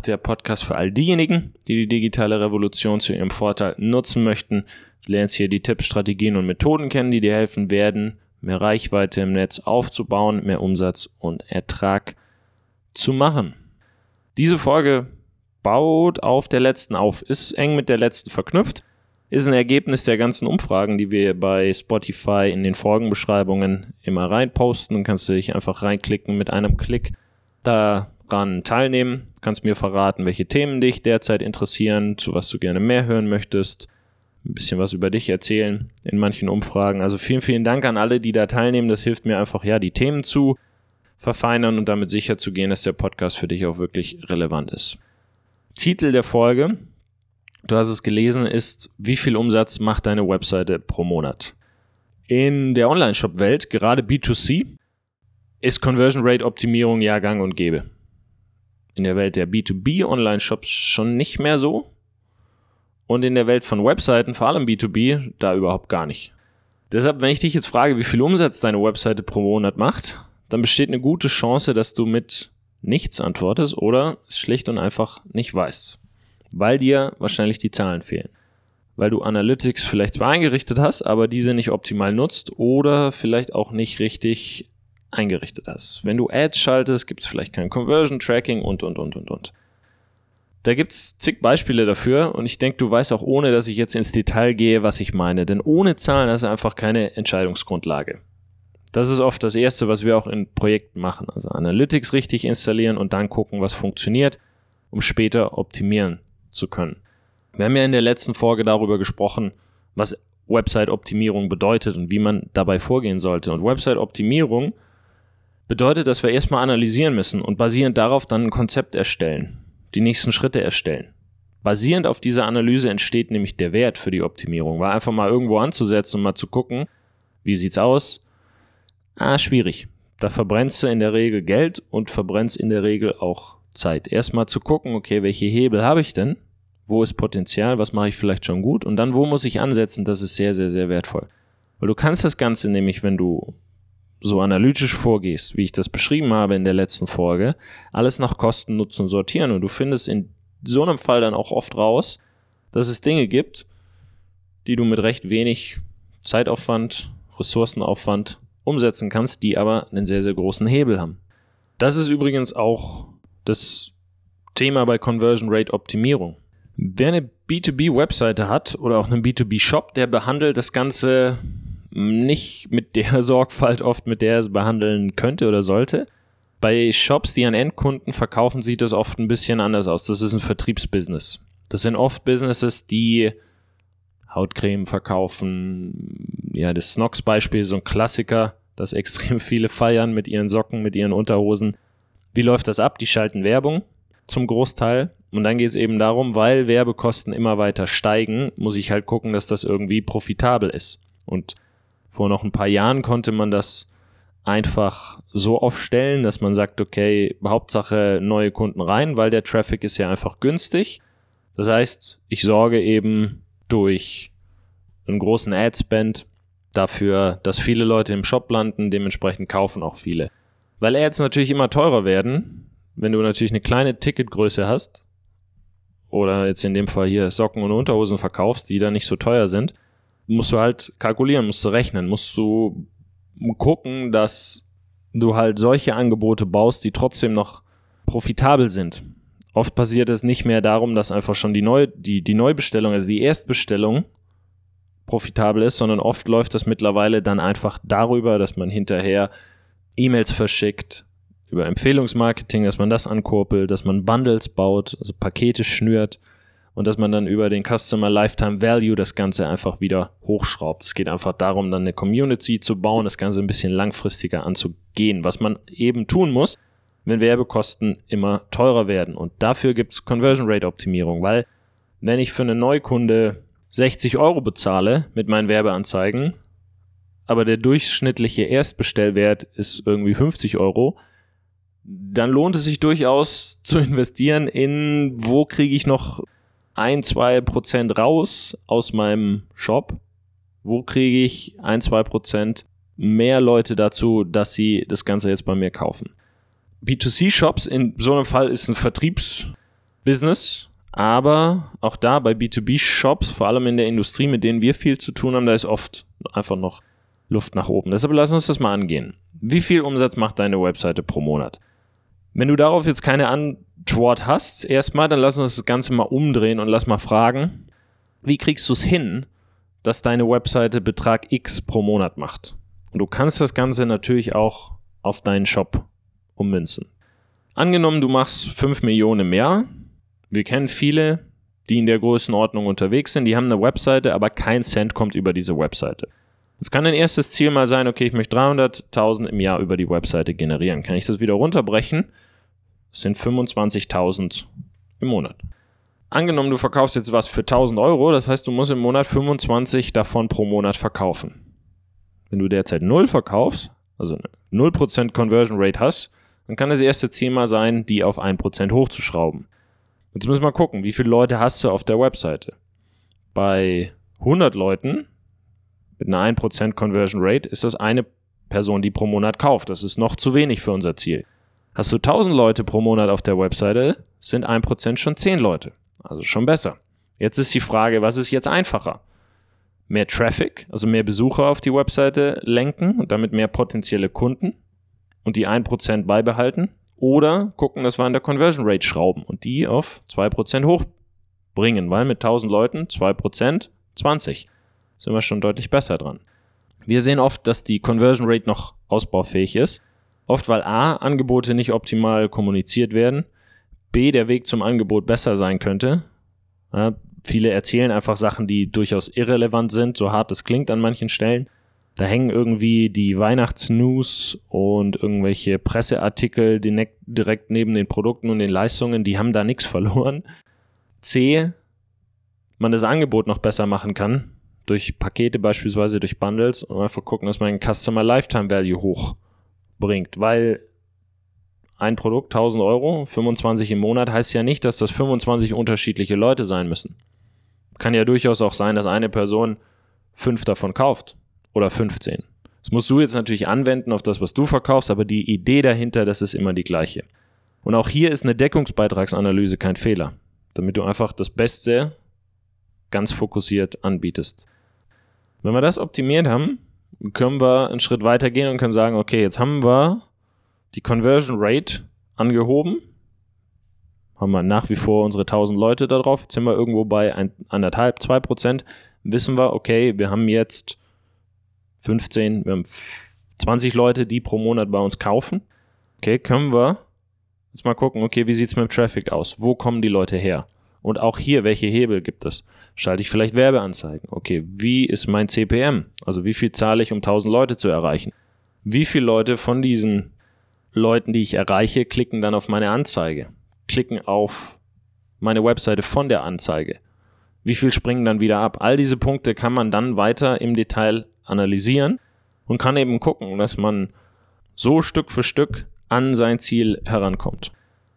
Der Podcast für all diejenigen, die die digitale Revolution zu ihrem Vorteil nutzen möchten. Du lernst hier die Tipps, Strategien und Methoden kennen, die dir helfen werden, mehr Reichweite im Netz aufzubauen, mehr Umsatz und Ertrag zu machen. Diese Folge baut auf der letzten auf, ist eng mit der letzten verknüpft, ist ein Ergebnis der ganzen Umfragen, die wir bei Spotify in den Folgenbeschreibungen immer reinposten. Kannst du dich einfach reinklicken mit einem Klick daran teilnehmen, kannst mir verraten, welche Themen dich derzeit interessieren, zu was du gerne mehr hören möchtest, ein bisschen was über dich erzählen in manchen Umfragen. Also vielen, vielen Dank an alle, die da teilnehmen. Das hilft mir einfach, ja, die Themen zu verfeinern und damit sicher zu gehen, dass der Podcast für dich auch wirklich relevant ist. Titel der Folge, du hast es gelesen, ist, wie viel Umsatz macht deine Webseite pro Monat? In der Online-Shop-Welt, gerade B2C, ist Conversion Rate Optimierung ja gang und gäbe. In der Welt der B2B Online-Shops schon nicht mehr so. Und in der Welt von Webseiten, vor allem B2B, da überhaupt gar nicht. Deshalb, wenn ich dich jetzt frage, wie viel Umsatz deine Webseite pro Monat macht, dann besteht eine gute Chance, dass du mit nichts antwortest oder es schlicht und einfach nicht weißt. Weil dir wahrscheinlich die Zahlen fehlen. Weil du Analytics vielleicht zwar eingerichtet hast, aber diese nicht optimal nutzt oder vielleicht auch nicht richtig eingerichtet hast. Wenn du Ads schaltest, gibt es vielleicht kein Conversion Tracking und, und, und, und, und. Da gibt es zig Beispiele dafür und ich denke, du weißt auch ohne, dass ich jetzt ins Detail gehe, was ich meine. Denn ohne Zahlen hast du einfach keine Entscheidungsgrundlage. Das ist oft das Erste, was wir auch in Projekten machen. Also Analytics richtig installieren und dann gucken, was funktioniert, um später optimieren zu können. Wir haben ja in der letzten Folge darüber gesprochen, was Website-Optimierung bedeutet und wie man dabei vorgehen sollte. Und Website-Optimierung bedeutet, dass wir erstmal analysieren müssen und basierend darauf dann ein Konzept erstellen, die nächsten Schritte erstellen. Basierend auf dieser Analyse entsteht nämlich der Wert für die Optimierung, weil einfach mal irgendwo anzusetzen und mal zu gucken, wie sieht's aus, Ah, schwierig. Da verbrennst du in der Regel Geld und verbrennst in der Regel auch Zeit. Erstmal zu gucken, okay, welche Hebel habe ich denn? Wo ist Potenzial? Was mache ich vielleicht schon gut? Und dann, wo muss ich ansetzen? Das ist sehr, sehr, sehr wertvoll. Weil du kannst das Ganze nämlich, wenn du so analytisch vorgehst, wie ich das beschrieben habe in der letzten Folge, alles nach Kosten, Nutzen sortieren. Und du findest in so einem Fall dann auch oft raus, dass es Dinge gibt, die du mit recht wenig Zeitaufwand, Ressourcenaufwand umsetzen kannst, die aber einen sehr, sehr großen Hebel haben. Das ist übrigens auch das Thema bei Conversion Rate Optimierung. Wer eine B2B-Webseite hat oder auch einen B2B-Shop, der behandelt das Ganze nicht mit der Sorgfalt oft, mit der er es behandeln könnte oder sollte. Bei Shops, die an Endkunden verkaufen, sieht das oft ein bisschen anders aus. Das ist ein Vertriebsbusiness. Das sind oft Businesses, die Hautcreme verkaufen. Ja, das Snox-Beispiel, so ein Klassiker, das extrem viele feiern mit ihren Socken, mit ihren Unterhosen. Wie läuft das ab? Die schalten Werbung zum Großteil. Und dann geht es eben darum, weil Werbekosten immer weiter steigen, muss ich halt gucken, dass das irgendwie profitabel ist. Und vor noch ein paar Jahren konnte man das einfach so aufstellen, dass man sagt, okay, Hauptsache neue Kunden rein, weil der Traffic ist ja einfach günstig. Das heißt, ich sorge eben durch einen großen Ad-Spend dafür, dass viele Leute im Shop landen, dementsprechend kaufen auch viele. Weil Ads natürlich immer teurer werden, wenn du natürlich eine kleine Ticketgröße hast, oder jetzt in dem Fall hier Socken und Unterhosen verkaufst, die da nicht so teuer sind, musst du halt kalkulieren, musst du rechnen, musst du gucken, dass du halt solche Angebote baust, die trotzdem noch profitabel sind. Oft passiert es nicht mehr darum, dass einfach schon die, Neu die, die Neubestellung, also die Erstbestellung profitabel ist, sondern oft läuft das mittlerweile dann einfach darüber, dass man hinterher E-Mails verschickt, über Empfehlungsmarketing, dass man das ankurbelt, dass man Bundles baut, also Pakete schnürt und dass man dann über den Customer Lifetime Value das Ganze einfach wieder hochschraubt. Es geht einfach darum, dann eine Community zu bauen, das Ganze ein bisschen langfristiger anzugehen, was man eben tun muss, wenn Werbekosten immer teurer werden. Und dafür gibt es Conversion Rate Optimierung, weil wenn ich für einen Neukunde 60 Euro bezahle mit meinen Werbeanzeigen, aber der durchschnittliche Erstbestellwert ist irgendwie 50 Euro, dann lohnt es sich durchaus zu investieren in, wo kriege ich noch ein, zwei Prozent raus aus meinem Shop? Wo kriege ich ein, zwei Prozent mehr Leute dazu, dass sie das Ganze jetzt bei mir kaufen? B2C-Shops in so einem Fall ist ein Vertriebs, Business, aber auch da bei B2B-Shops, vor allem in der Industrie, mit denen wir viel zu tun haben, da ist oft einfach noch Luft nach oben. Deshalb lass uns das mal angehen. Wie viel Umsatz macht deine Webseite pro Monat? Wenn du darauf jetzt keine Antwort hast, erstmal, dann lass uns das Ganze mal umdrehen und lass mal fragen, wie kriegst du es hin, dass deine Webseite Betrag X pro Monat macht? Und du kannst das Ganze natürlich auch auf deinen Shop ummünzen. Angenommen, du machst 5 Millionen im Jahr. Wir kennen viele, die in der Größenordnung unterwegs sind, die haben eine Webseite, aber kein Cent kommt über diese Webseite. Es kann ein erstes Ziel mal sein, okay, ich möchte 300.000 im Jahr über die Webseite generieren. Kann ich das wieder runterbrechen? Das sind 25.000 im Monat. Angenommen, du verkaufst jetzt was für 1000 Euro, das heißt, du musst im Monat 25 davon pro Monat verkaufen. Wenn du derzeit 0 verkaufst, also 0% Conversion Rate hast, dann kann das erste Ziel mal sein, die auf 1% hochzuschrauben. Jetzt müssen wir gucken, wie viele Leute hast du auf der Webseite. Bei 100 Leuten mit einer 1% Conversion Rate ist das eine Person, die pro Monat kauft. Das ist noch zu wenig für unser Ziel. Hast du 1000 Leute pro Monat auf der Webseite, sind 1% schon 10 Leute. Also schon besser. Jetzt ist die Frage, was ist jetzt einfacher? Mehr Traffic, also mehr Besucher auf die Webseite lenken und damit mehr potenzielle Kunden und die 1% beibehalten? Oder gucken, dass wir an der Conversion Rate schrauben und die auf 2% hochbringen, weil mit 1000 Leuten 2% 20 sind wir schon deutlich besser dran. Wir sehen oft, dass die Conversion Rate noch ausbaufähig ist. Oft weil A, Angebote nicht optimal kommuniziert werden, B, der Weg zum Angebot besser sein könnte. Ja, viele erzählen einfach Sachen, die durchaus irrelevant sind, so hart es klingt an manchen Stellen. Da hängen irgendwie die Weihnachtsnews und irgendwelche Presseartikel direkt neben den Produkten und den Leistungen, die haben da nichts verloren. C, man das Angebot noch besser machen kann, durch Pakete beispielsweise, durch Bundles und einfach gucken, dass man den Customer Lifetime Value hochbringt, weil ein Produkt 1000 Euro, 25 im Monat heißt ja nicht, dass das 25 unterschiedliche Leute sein müssen. Kann ja durchaus auch sein, dass eine Person fünf davon kauft oder 15. Das musst du jetzt natürlich anwenden auf das, was du verkaufst, aber die Idee dahinter, das ist immer die gleiche. Und auch hier ist eine Deckungsbeitragsanalyse kein Fehler, damit du einfach das Beste ganz fokussiert anbietest. Wenn wir das optimiert haben, können wir einen Schritt weiter gehen und können sagen, okay, jetzt haben wir die Conversion Rate angehoben. Haben wir nach wie vor unsere 1000 Leute da drauf. Jetzt sind wir irgendwo bei ein, anderthalb, zwei Prozent. Wissen wir, okay, wir haben jetzt 15, wir haben 20 Leute, die pro Monat bei uns kaufen. Okay, können wir jetzt mal gucken, okay, wie sieht es mit dem Traffic aus? Wo kommen die Leute her? Und auch hier, welche Hebel gibt es? Schalte ich vielleicht Werbeanzeigen? Okay, wie ist mein CPM? Also wie viel zahle ich, um 1000 Leute zu erreichen? Wie viele Leute von diesen Leuten, die ich erreiche, klicken dann auf meine Anzeige? Klicken auf meine Webseite von der Anzeige? Wie viel springen dann wieder ab? All diese Punkte kann man dann weiter im Detail analysieren und kann eben gucken, dass man so Stück für Stück an sein Ziel herankommt.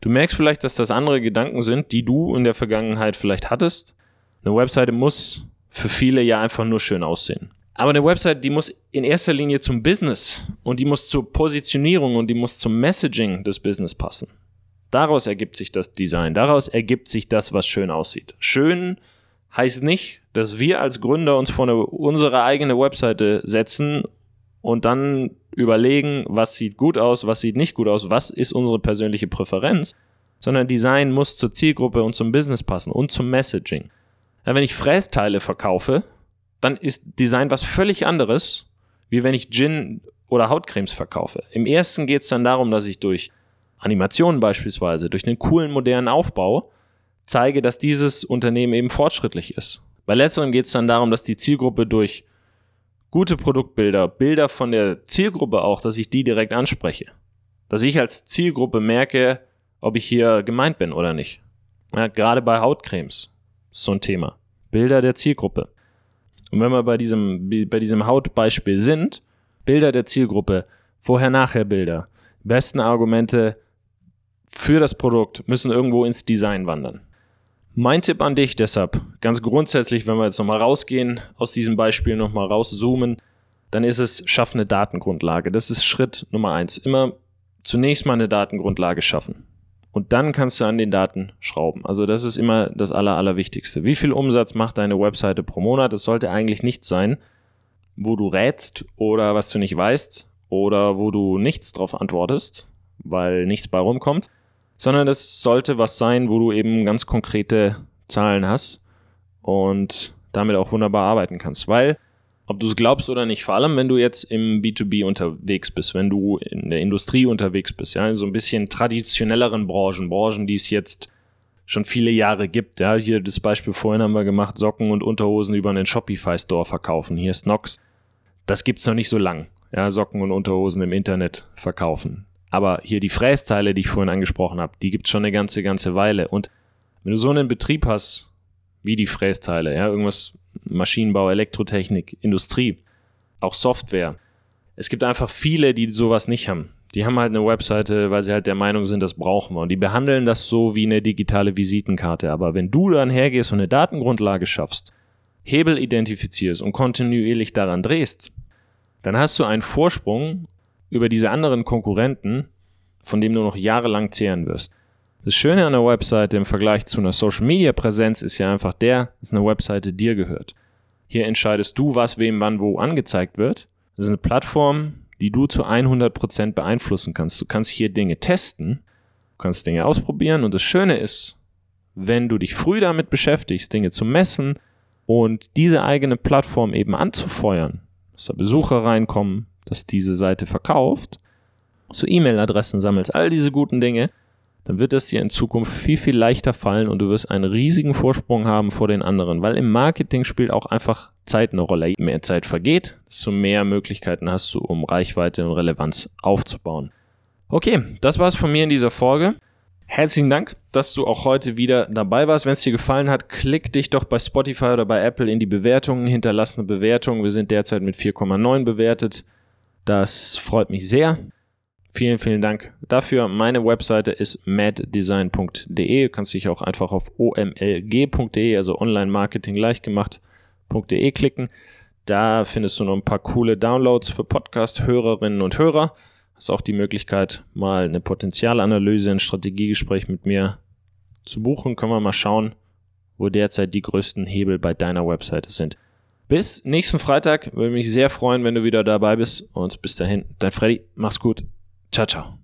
Du merkst vielleicht, dass das andere Gedanken sind, die du in der Vergangenheit vielleicht hattest. Eine Webseite muss für viele ja einfach nur schön aussehen. Aber eine Website, die muss in erster Linie zum Business und die muss zur Positionierung und die muss zum Messaging des Business passen. Daraus ergibt sich das Design, daraus ergibt sich das, was schön aussieht. Schön heißt nicht, dass wir als Gründer uns vor unsere eigene Webseite setzen und dann überlegen, was sieht gut aus, was sieht nicht gut aus, was ist unsere persönliche Präferenz, sondern Design muss zur Zielgruppe und zum Business passen und zum Messaging. Ja, wenn ich Frästeile verkaufe, dann ist Design was völlig anderes, wie wenn ich Gin oder Hautcremes verkaufe. Im ersten geht es dann darum, dass ich durch Animationen beispielsweise, durch einen coolen modernen Aufbau zeige, dass dieses Unternehmen eben fortschrittlich ist. Bei letzterem geht es dann darum, dass die Zielgruppe durch gute Produktbilder, Bilder von der Zielgruppe auch, dass ich die direkt anspreche. Dass ich als Zielgruppe merke, ob ich hier gemeint bin oder nicht. Ja, gerade bei Hautcremes ist so ein Thema. Bilder der Zielgruppe. Und wenn wir bei diesem, bei diesem Hautbeispiel sind, Bilder der Zielgruppe, Vorher-Nachher-Bilder, besten Argumente für das Produkt müssen irgendwo ins Design wandern. Mein Tipp an dich deshalb, ganz grundsätzlich, wenn wir jetzt nochmal rausgehen, aus diesem Beispiel nochmal rauszoomen, dann ist es, schaff eine Datengrundlage. Das ist Schritt Nummer eins. Immer zunächst mal eine Datengrundlage schaffen. Und dann kannst du an den Daten schrauben. Also das ist immer das Aller, Allerwichtigste. Wie viel Umsatz macht deine Webseite pro Monat? Das sollte eigentlich nichts sein, wo du rätst oder was du nicht weißt oder wo du nichts drauf antwortest, weil nichts bei rumkommt, sondern das sollte was sein, wo du eben ganz konkrete Zahlen hast und damit auch wunderbar arbeiten kannst. Weil ob du es glaubst oder nicht, vor allem wenn du jetzt im B2B unterwegs bist, wenn du in der Industrie unterwegs bist, ja, in so ein bisschen traditionelleren Branchen, Branchen, die es jetzt schon viele Jahre gibt, ja, hier das Beispiel vorhin haben wir gemacht, Socken und Unterhosen über einen Shopify Store verkaufen, hier ist Nox. Das gibt's noch nicht so lang, ja, Socken und Unterhosen im Internet verkaufen. Aber hier die Frästeile, die ich vorhin angesprochen habe, die gibt's schon eine ganze, ganze Weile. Und wenn du so einen Betrieb hast, wie die Frästeile, ja, irgendwas Maschinenbau, Elektrotechnik, Industrie, auch Software. Es gibt einfach viele, die sowas nicht haben. Die haben halt eine Webseite, weil sie halt der Meinung sind, das brauchen wir. Und die behandeln das so wie eine digitale Visitenkarte. Aber wenn du dann hergehst und eine Datengrundlage schaffst, Hebel identifizierst und kontinuierlich daran drehst, dann hast du einen Vorsprung über diese anderen Konkurrenten, von dem du noch jahrelang zehren wirst. Das Schöne an der Webseite im Vergleich zu einer Social Media Präsenz ist ja einfach der, dass eine Webseite dir gehört. Hier entscheidest du, was wem wann wo angezeigt wird. Das ist eine Plattform, die du zu 100% beeinflussen kannst. Du kannst hier Dinge testen, du kannst Dinge ausprobieren und das Schöne ist, wenn du dich früh damit beschäftigst, Dinge zu messen und diese eigene Plattform eben anzufeuern, dass da Besucher reinkommen, dass diese Seite verkauft, so E-Mail-Adressen sammelst, all diese guten Dinge, dann wird es dir in Zukunft viel, viel leichter fallen und du wirst einen riesigen Vorsprung haben vor den anderen, weil im Marketing spielt auch einfach Zeit eine Rolle. Je mehr Zeit vergeht, desto mehr Möglichkeiten hast du, um Reichweite und Relevanz aufzubauen. Okay, das war's von mir in dieser Folge. Herzlichen Dank, dass du auch heute wieder dabei warst. Wenn es dir gefallen hat, klick dich doch bei Spotify oder bei Apple in die Bewertungen, hinterlass eine Bewertung. Wir sind derzeit mit 4,9 bewertet. Das freut mich sehr. Vielen, vielen Dank dafür. Meine Webseite ist maddesign.de. Du kannst dich auch einfach auf omlg.de, also Online Marketing leicht gemacht.de klicken. Da findest du noch ein paar coole Downloads für Podcast-Hörerinnen und Hörer. Hast auch die Möglichkeit, mal eine Potenzialanalyse, ein Strategiegespräch mit mir zu buchen. Können wir mal schauen, wo derzeit die größten Hebel bei deiner Webseite sind. Bis nächsten Freitag. Würde mich sehr freuen, wenn du wieder dabei bist. Und bis dahin, dein Freddy. Mach's gut. Ciao, ciao.